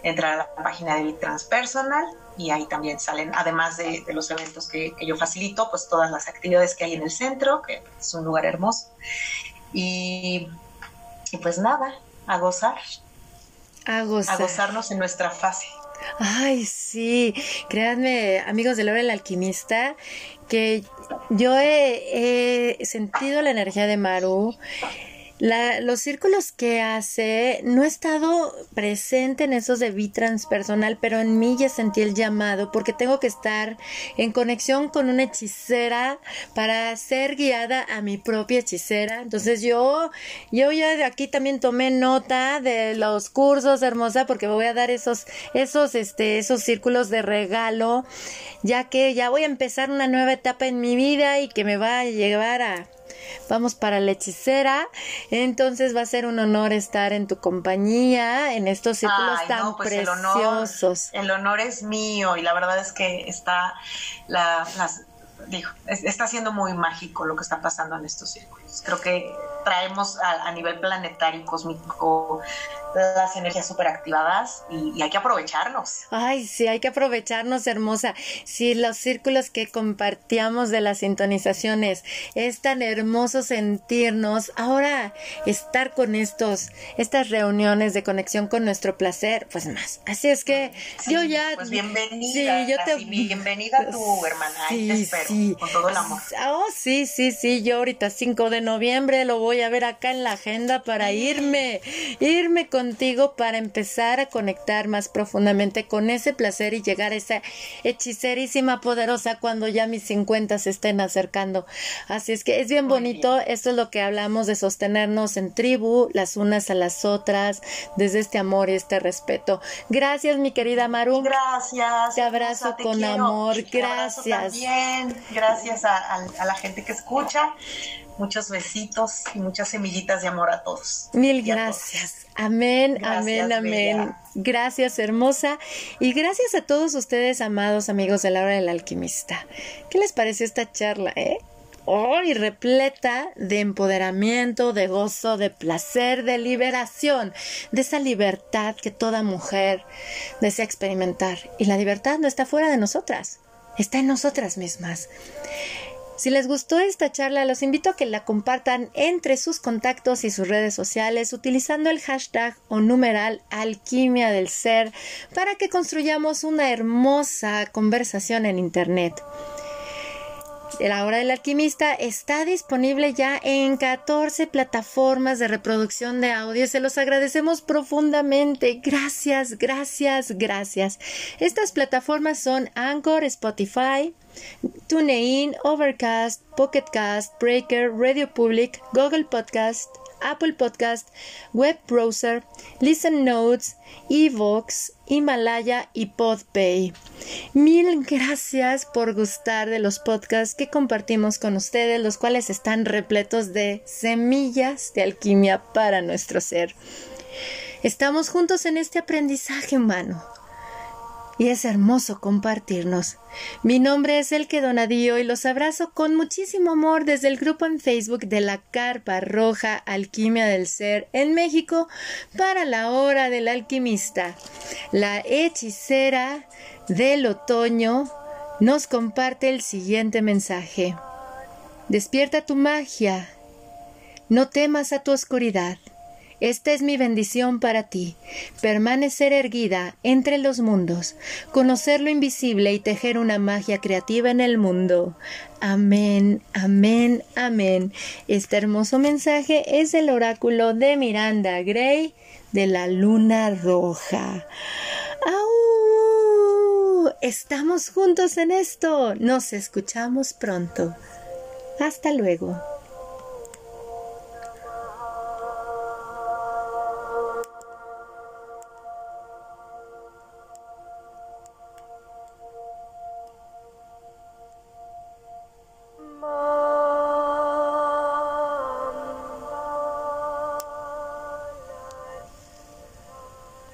entrar a la página de Transpersonal y ahí también salen, además de, los eventos que, yo facilito, pues todas las actividades que hay en el centro, que es un lugar hermoso. Y pues nada, a gozar. A, gozarnos en nuestra fase. Ay, sí, créanme, amigos de Laura el Alquimista, que yo he, he sentido la energía de Maru la, los círculos que hace, no he estado presente en esos de transpersonal, pero en mí ya sentí el llamado porque tengo que estar en conexión con una hechicera para ser guiada a mi propia hechicera. Entonces yo, yo ya de aquí también tomé nota de los cursos, hermosa, porque voy a dar esos, esos, este, esos círculos de regalo, ya que ya voy a empezar una nueva etapa en mi vida y que me va a llevar a vamos para la hechicera. Entonces va a ser un honor estar en tu compañía en estos círculos tan pues preciosos. El honor, es mío y la verdad es que está, la, está siendo muy mágico lo que está pasando en estos círculos. Creo que traemos a, nivel planetario y cósmico las energías súper activadas y, hay que aprovecharnos. Ay, sí, hay que aprovecharnos, hermosa. Sí, los círculos que compartíamos de las sintonizaciones, es tan hermoso sentirnos. Ahora, estar con estos, estas reuniones de conexión con nuestro placer, pues más. Así es que yo ya. Pues bienvenida. Sí, yo te... bienvenida tu hermana. Sí, te espero, con todo el amor. Oh, sí, sí, sí. Yo ahorita 5 de noviembre lo voy a ver acá en la agenda para irme, irme con contigo para empezar a conectar más profundamente con ese placer y llegar a esa hechicerísima poderosa cuando ya mis 50 se estén acercando. Así es que es bien bonito, esto es lo que hablamos de sostenernos en tribu, las unas a las otras, desde este amor y este respeto. Gracias, mi querida Maru. Gracias. Te abrazo con amor. Gracias. También. Gracias a la gente que escucha muchos besitos y muchas semillitas de amor a todos. Mil gracias. Amén, amén, amén. Gracias, hermosa. Y gracias a todos ustedes, amados amigos de la hora del alquimista. ¿Qué les pareció esta charla, eh? Hoy repleta de empoderamiento, de gozo, de placer, de liberación, de esa libertad que toda mujer desea experimentar. Y la libertad no está fuera de nosotras, está en nosotras mismas. Si les gustó esta charla, los invito a que la compartan entre sus contactos y sus redes sociales utilizando el hashtag o numeral alquimia del ser para que construyamos una hermosa conversación en Internet. La hora del alquimista está disponible ya en 14 plataformas de reproducción de audio. Se los agradecemos profundamente. Gracias, gracias, gracias. Estas plataformas son Anchor, Spotify, TuneIn, Overcast, Pocketcast, Breaker, Radio Public, Google Podcast, Apple Podcast, Web Browser, Listen Notes, Evox, Himalaya y Podpay. Mil gracias por gustar de los podcasts que compartimos con ustedes, los cuales están repletos de semillas de alquimia para nuestro ser. Estamos juntos en este aprendizaje humano y es hermoso compartirnos. Mi nombre es Elke Donadío y los abrazo con muchísimo amor desde el grupo en Facebook de la Carpa Roja Alquimia del Ser en México para la hora del alquimista. La hechicera del otoño nos comparte el siguiente mensaje. Despierta tu magia. No temas a tu oscuridad. Esta es mi bendición para ti, permanecer erguida entre los mundos, conocer lo invisible y tejer una magia creativa en el mundo. Amén, amén, amén. Este hermoso mensaje es el oráculo de Miranda Gray de la luna roja. ¡Au! Estamos juntos en esto. Nos escuchamos pronto. Hasta luego.